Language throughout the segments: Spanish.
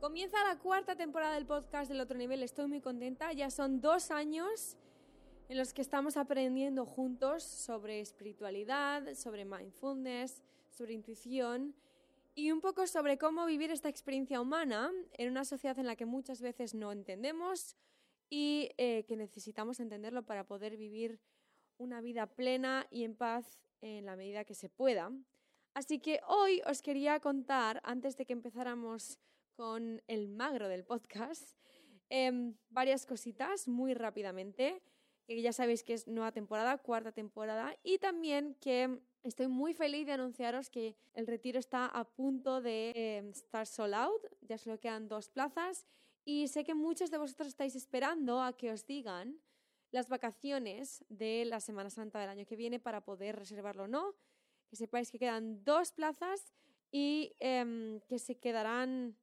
Comienza la cuarta temporada del podcast del otro nivel. Estoy muy contenta. Ya son dos años en los que estamos aprendiendo juntos sobre espiritualidad, sobre mindfulness, sobre intuición y un poco sobre cómo vivir esta experiencia humana en una sociedad en la que muchas veces no entendemos y eh, que necesitamos entenderlo para poder vivir una vida plena y en paz en la medida que se pueda. Así que hoy os quería contar, antes de que empezáramos con el magro del podcast, em, varias cositas muy rápidamente, que ya sabéis que es nueva temporada, cuarta temporada, y también que estoy muy feliz de anunciaros que el retiro está a punto de em, estar sold out, ya solo quedan dos plazas, y sé que muchos de vosotros estáis esperando a que os digan las vacaciones de la Semana Santa del año que viene para poder reservarlo o no. Que sepáis que quedan dos plazas y em, que se quedarán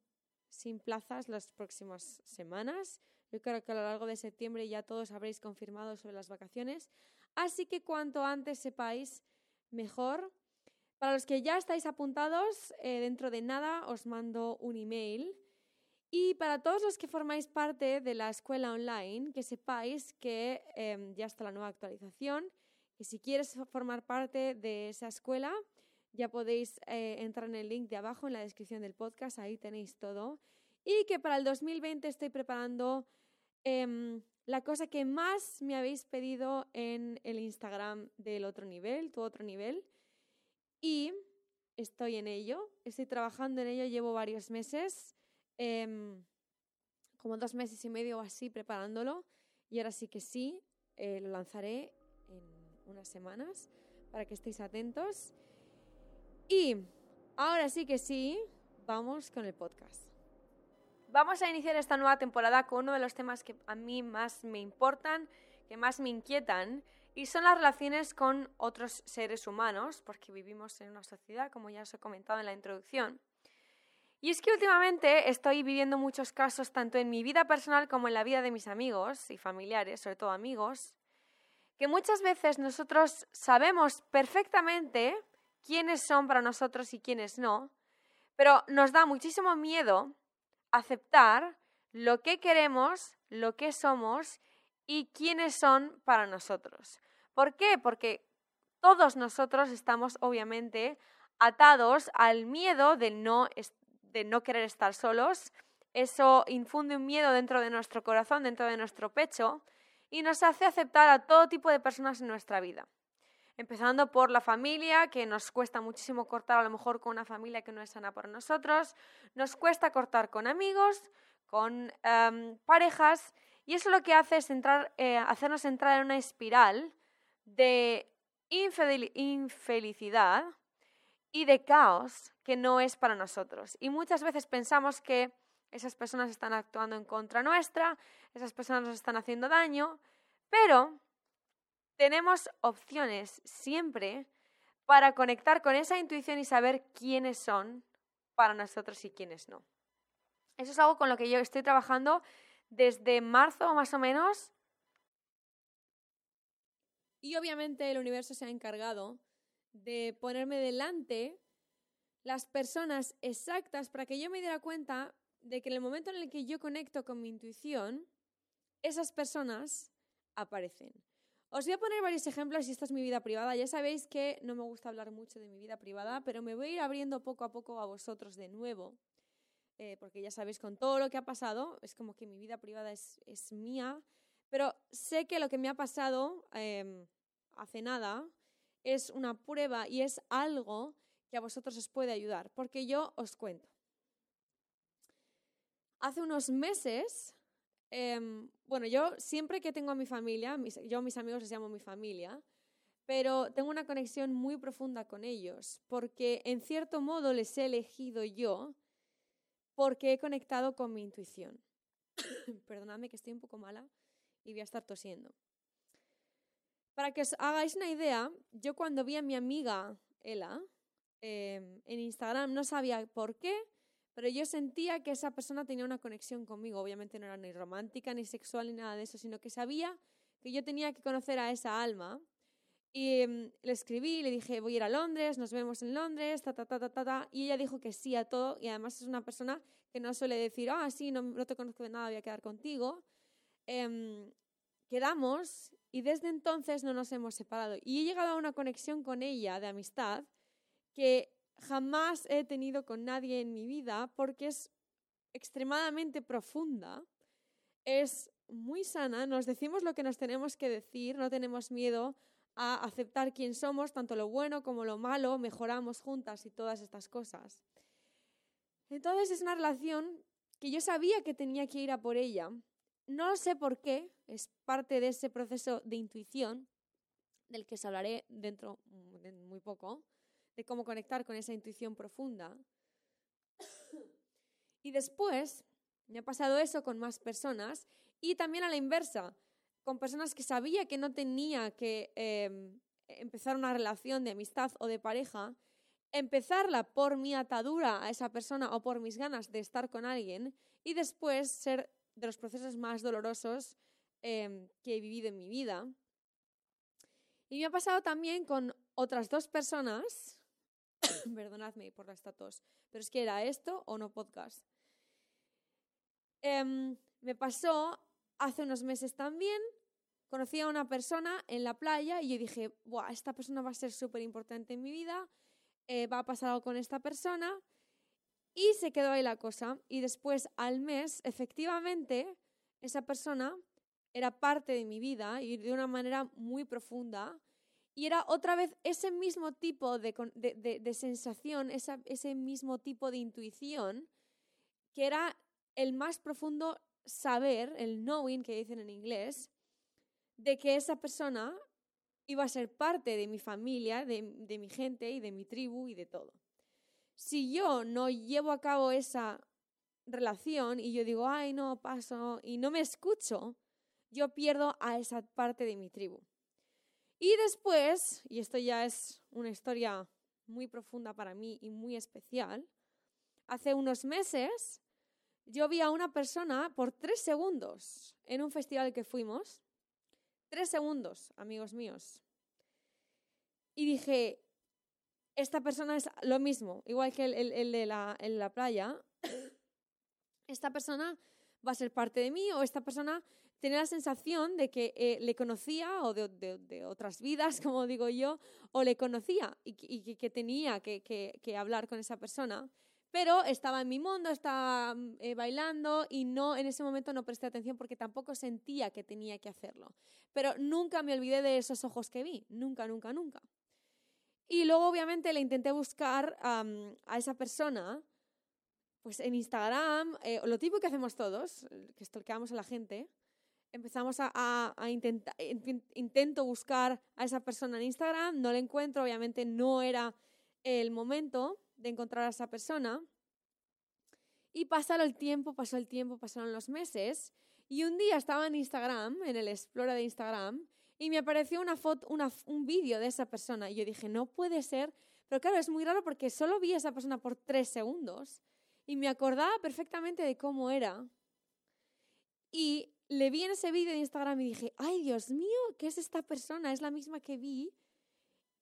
sin plazas las próximas semanas. Yo creo que a lo largo de septiembre ya todos habréis confirmado sobre las vacaciones. Así que cuanto antes sepáis, mejor. Para los que ya estáis apuntados, eh, dentro de nada os mando un email y para todos los que formáis parte de la escuela online, que sepáis que em, ya está la nueva actualización, que si quieres formar parte de esa escuela, ya podéis eh, entrar en el link de abajo en la descripción del podcast, ahí tenéis todo. Y que para el 2020 estoy preparando em, la cosa que más me habéis pedido en el Instagram del otro nivel, tu otro nivel. Y estoy en ello, estoy trabajando en ello, llevo varios meses. Em, como dos meses y medio o así preparándolo y ahora sí que sí, eh, lo lanzaré en unas semanas para que estéis atentos. Y ahora sí que sí, vamos con el podcast. Vamos a iniciar esta nueva temporada con uno de los temas que a mí más me importan, que más me inquietan, y son las relaciones con otros seres humanos, porque vivimos en una sociedad, como ya os he comentado en la introducción, y es que últimamente estoy viviendo muchos casos, tanto en mi vida personal como en la vida de mis amigos y familiares, sobre todo amigos, que muchas veces nosotros sabemos perfectamente quiénes son para nosotros y quiénes no, pero nos da muchísimo miedo aceptar lo que queremos, lo que somos y quiénes son para nosotros. ¿Por qué? Porque todos nosotros estamos obviamente atados al miedo de no, de no querer estar solos. Eso infunde un miedo dentro de nuestro corazón, dentro de nuestro pecho, y nos hace aceptar a todo tipo de personas en nuestra vida. Empezando por la familia, que nos cuesta muchísimo cortar a lo mejor con una familia que no es sana para nosotros, nos cuesta cortar con amigos, con em, parejas, y eso lo que hace es entrar, eh, hacernos entrar en una espiral de infelicidad y de caos que no es para nosotros. Y muchas veces pensamos que esas personas están actuando en contra nuestra, esas personas nos están haciendo daño, pero tenemos opciones siempre para conectar con esa intuición y saber quiénes son para nosotros y quiénes no. Eso es algo con lo que yo estoy trabajando desde marzo más o menos. Y obviamente el universo se ha encargado de ponerme delante las personas exactas para que yo me diera cuenta de que en el momento en el que yo conecto con mi intuición, esas personas aparecen. Os voy a poner varios ejemplos y esta es mi vida privada. Ya sabéis que no me gusta hablar mucho de mi vida privada, pero me voy a ir abriendo poco a poco a vosotros de nuevo, eh, porque ya sabéis con todo lo que ha pasado, es como que mi vida privada es, mía, pero sé que lo que me ha pasado em, hace nada es una prueba y es algo que a vosotros os puede ayudar, porque yo os cuento. Hace unos meses, em, bueno, yo siempre que tengo a mi familia, yo a mis amigos les llamo mi familia, pero tengo una conexión muy profunda con ellos, porque en cierto modo les he elegido yo, porque he conectado con mi intuición. Perdonadme que estoy un poco mala y voy a estar tosiendo. Para que os hagáis una idea, yo cuando vi a mi amiga Ela, Em, en Instagram, no sabía por qué, pero yo sentía que esa persona tenía una conexión conmigo. Obviamente no era ni romántica, ni sexual, ni nada de eso, sino que sabía que yo tenía que conocer a esa alma. Y mm, le escribí, le dije, voy a ir a Londres, nos vemos en Londres, ta, ta, ta, ta, ta, ta. Y ella dijo que sí a todo. Y además es una persona que no suele decir, ah, sí, no, no te conozco de nada, voy a quedar contigo. Em, quedamos y desde entonces no nos hemos separado. Y he llegado a una conexión con ella de amistad que jamás he tenido con nadie en mi vida porque es extremadamente profunda, es muy sana, nos decimos lo que nos tenemos que decir, no tenemos miedo a aceptar quién somos, tanto lo bueno como lo malo, mejoramos juntas y todas estas cosas. Entonces es una relación que yo sabía que tenía que ir a por ella. No sé por qué, es parte de ese proceso de intuición del que os hablaré dentro de muy poco, de cómo conectar con esa intuición profunda. y después me ha pasado eso con más personas y también a la inversa, con personas que sabía que no tenía que em, empezar una relación de amistad o de pareja, empezarla por mi atadura a esa persona o por mis ganas de estar con alguien y después ser de los procesos más dolorosos em, que he vivido en mi vida. Y me ha pasado también con otras dos personas, perdonadme por la estatus, pero es que era esto o no podcast. Em, me pasó hace unos meses también conocí a una persona en la playa y yo dije, Buah, esta persona va a ser súper importante en mi vida, eh, va a pasar algo con esta persona. Y se quedó ahí la cosa. Y después, al mes, efectivamente, esa persona era parte de mi vida y de una manera muy profunda. Y era otra vez ese mismo tipo de, de, sensación, ese mismo tipo de intuición, que era el más profundo saber, el knowing que dicen en inglés, de que esa persona iba a ser parte de mi familia, de, de, mi gente y de mi tribu y de todo. Si yo no llevo a cabo esa relación y yo digo, ay, no, paso, y no me escucho, yo pierdo a esa parte de mi tribu. Y después, y esto ya es una historia muy profunda para mí y muy especial, hace unos meses yo vi a una persona por tres segundos en un festival que fuimos. Tres segundos, amigos míos. Y dije, esta persona es lo mismo, igual que el, de la, la, playa. Esta persona va a ser parte de mí o esta persona tiene la sensación de que eh, le conocía o de, otras vidas, como digo yo, o le conocía y, que tenía que, que hablar con esa persona pero estaba en mi mundo, estaba mm, eh, bailando y no en ese momento no presté atención porque tampoco sentía que tenía que hacerlo. Pero nunca me olvidé de esos ojos que vi, nunca, nunca, nunca. Y luego obviamente le intenté buscar a esa persona, pues en Instagram, eh, lo típico que hacemos todos, que stalkeamos a la gente, empezamos a, a, intentar, intento buscar a esa persona en Instagram, no la encuentro, obviamente no era el momento de encontrar a esa persona. Y pasó el tiempo, pasó el tiempo, pasaron los meses. Y un día estaba en Instagram, en el Explorer de Instagram, y me apareció una foto, una, un vídeo de esa persona. Y yo dije, no puede ser. Pero claro, es muy raro porque solo vi a esa persona por tres segundos. Y me acordaba perfectamente de cómo era. Le vi en ese vídeo de Instagram y dije, ay Dios mío, ¿qué es esta persona? Es la misma que vi.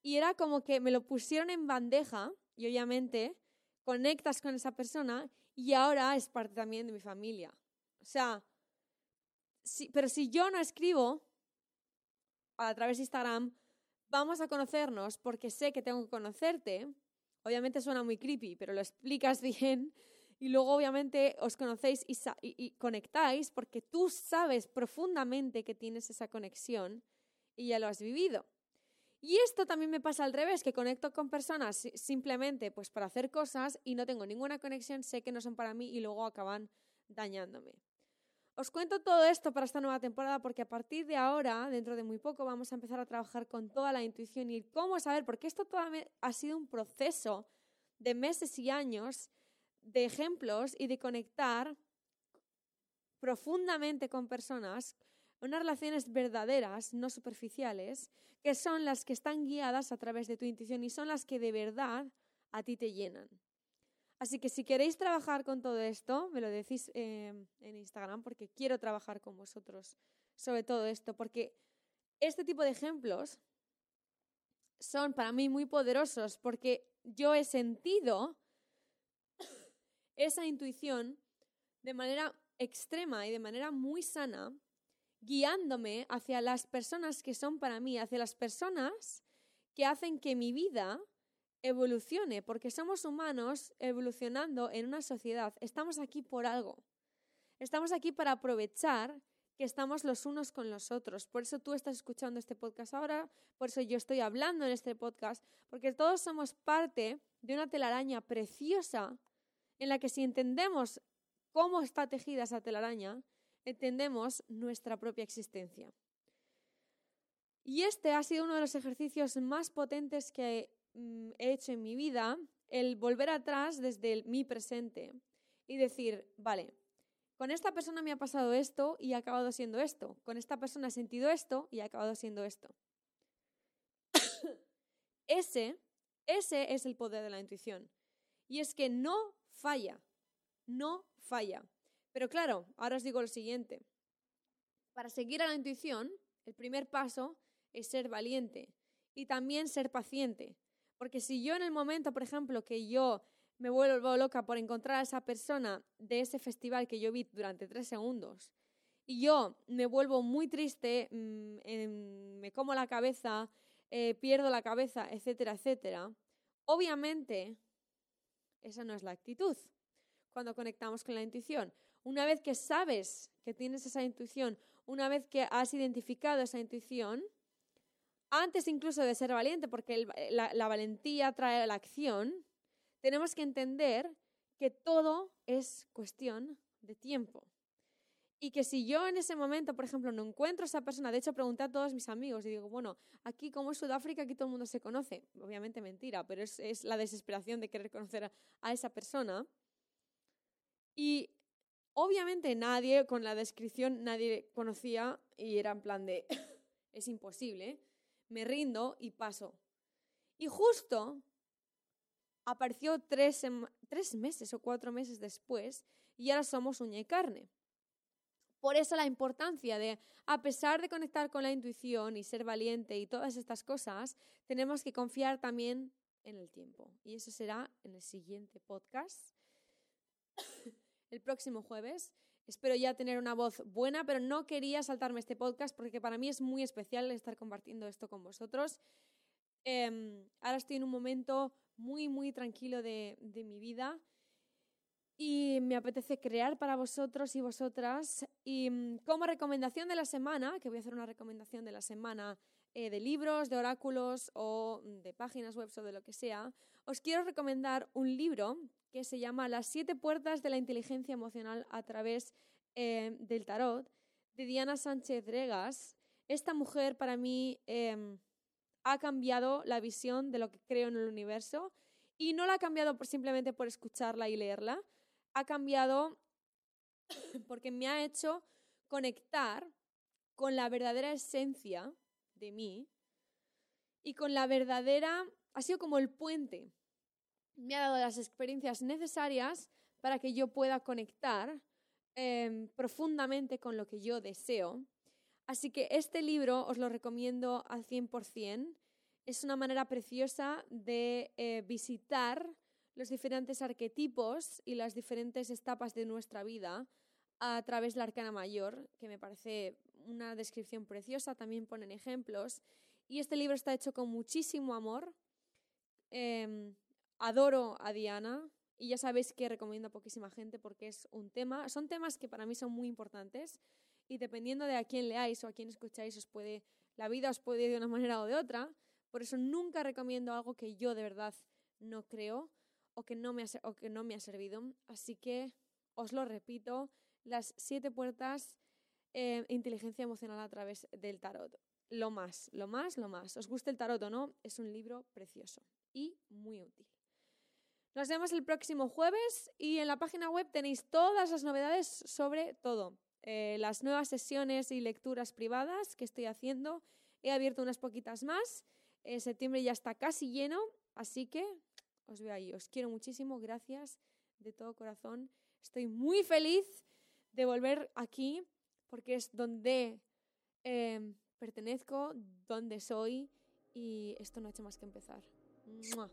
Y era como que me lo pusieron en bandeja y obviamente conectas con esa persona y ahora es parte también de mi familia. O sea, pero si yo no escribo a través de Instagram, vamos a conocernos porque sé que tengo que conocerte. Obviamente suena muy creepy, pero lo explicas bien y luego obviamente os conocéis y, conectáis porque tú sabes profundamente que tienes esa conexión y ya lo has vivido. Y esto también me pasa al revés, que conecto con personas simplemente pues para hacer cosas y no tengo ninguna conexión, sé que no son para mí y luego acaban dañándome. Os cuento todo esto para esta nueva temporada porque a partir de ahora, dentro de muy poco, vamos a empezar a trabajar con toda la intuición y cómo saber, porque esto todavía ha sido un proceso de meses y años de ejemplos y de conectar profundamente con personas unas relaciones verdaderas, no superficiales, que son las que están guiadas a través de tu intuición y son las que de verdad a ti te llenan. Así que si queréis trabajar con todo esto, me lo decís eh, en Instagram porque quiero trabajar con vosotros sobre todo esto, porque este tipo de ejemplos son para mí muy poderosos porque yo he sentido esa intuición de manera extrema y de manera muy sana, guiándome hacia las personas que son para mí, hacia las personas que hacen que mi vida evolucione, porque somos humanos evolucionando en una sociedad. Estamos aquí por algo. Estamos aquí para aprovechar que estamos los unos con los otros. Por eso tú estás escuchando este podcast ahora, por eso yo estoy hablando en este podcast, porque todos somos parte de una telaraña preciosa en la que si entendemos cómo está tejida esa telaraña, entendemos nuestra propia existencia. Y este ha sido uno de los ejercicios más potentes que mm, he hecho en mi vida, el volver atrás desde mi presente y decir, vale, con esta persona me ha pasado esto y ha acabado siendo esto. Con esta persona he sentido esto y ha acabado siendo esto. ese, ese es el poder de la intuición. Y es que no falla, no falla. Pero claro, ahora os digo lo siguiente. Para seguir a la intuición, el primer paso es ser valiente y también ser paciente. Porque si yo en el momento, por ejemplo, que yo me vuelvo loca por encontrar a esa persona de ese festival que yo vi durante tres segundos. Y yo me vuelvo muy triste, mm, me como la cabeza, eh, pierdo la cabeza, etcétera, etcétera. Obviamente, esa no es la actitud cuando conectamos con la intuición. Una vez que sabes que tienes esa intuición, una vez que has identificado esa intuición, antes incluso de ser valiente, porque la, la valentía trae la acción, tenemos que entender que todo es cuestión de tiempo. Y que si yo en ese momento, por ejemplo, no encuentro a esa persona, de hecho pregunté a todos mis amigos y digo, bueno, aquí como es Sudáfrica, aquí todo el mundo se conoce. Obviamente mentira, pero es, la desesperación de querer conocer a, esa persona. Y obviamente nadie, con la descripción, nadie conocía y era en plan de, es imposible, me rindo y paso. Y justo apareció tres, tres meses o cuatro meses después y ahora somos uña y carne. Por eso la importancia de, a pesar de conectar con la intuición y ser valiente y todas estas cosas, tenemos que confiar también en el tiempo. Y eso será en el siguiente podcast, el próximo jueves. Espero ya tener una voz buena, pero no quería saltarme este podcast porque para mí es muy especial estar compartiendo esto con vosotros. Em, ahora estoy en un momento muy, muy tranquilo de, mi vida y me apetece crear para vosotros y vosotras. Y mm, como recomendación de la semana, que voy a hacer una recomendación de la semana eh, de libros, de oráculos o de páginas web o de lo que sea, os quiero recomendar un libro que se llama Las siete puertas de la inteligencia emocional a través eh, del tarot, de Diana Sánchez Regas. Esta mujer para mí... Em, ha cambiado la visión de lo que creo en el universo y no la ha cambiado por, simplemente por escucharla y leerla, ha cambiado porque me ha hecho conectar con la verdadera esencia de mí y con la verdadera, ha sido como el puente, me ha dado las experiencias necesarias para que yo pueda conectar em, profundamente con lo que yo deseo Así que este libro os lo recomiendo al 100%. Es una manera preciosa de eh, visitar los diferentes arquetipos y las diferentes etapas de nuestra vida a través de la arcana mayor, que me parece una descripción preciosa, también ponen ejemplos. Y este libro está hecho con muchísimo amor. Em, adoro a Diana y ya sabéis que recomiendo a poquísima gente porque es un tema, son temas que para mí son muy importantes y dependiendo de a quién leáis o a quién escucháis, os puede, la vida os puede ir de una manera o de otra. Por eso nunca recomiendo algo que yo de verdad no creo o que no me ha, o que no me ha servido. Así que os lo repito, las siete puertas, eh, inteligencia emocional a través del tarot. Lo más, lo más, lo más. ¿Os gusta el tarot o no? Es un libro precioso y muy útil. Nos vemos el próximo jueves y en la página web tenéis todas las novedades sobre todo. Eh, las nuevas sesiones y lecturas privadas que estoy haciendo. He abierto unas poquitas más. En septiembre ya está casi lleno, así que os veo ahí. Os quiero muchísimo, gracias de todo corazón. Estoy muy feliz de volver aquí porque es donde em, pertenezco, donde soy y esto no ha hecho más que empezar. ¡Mua!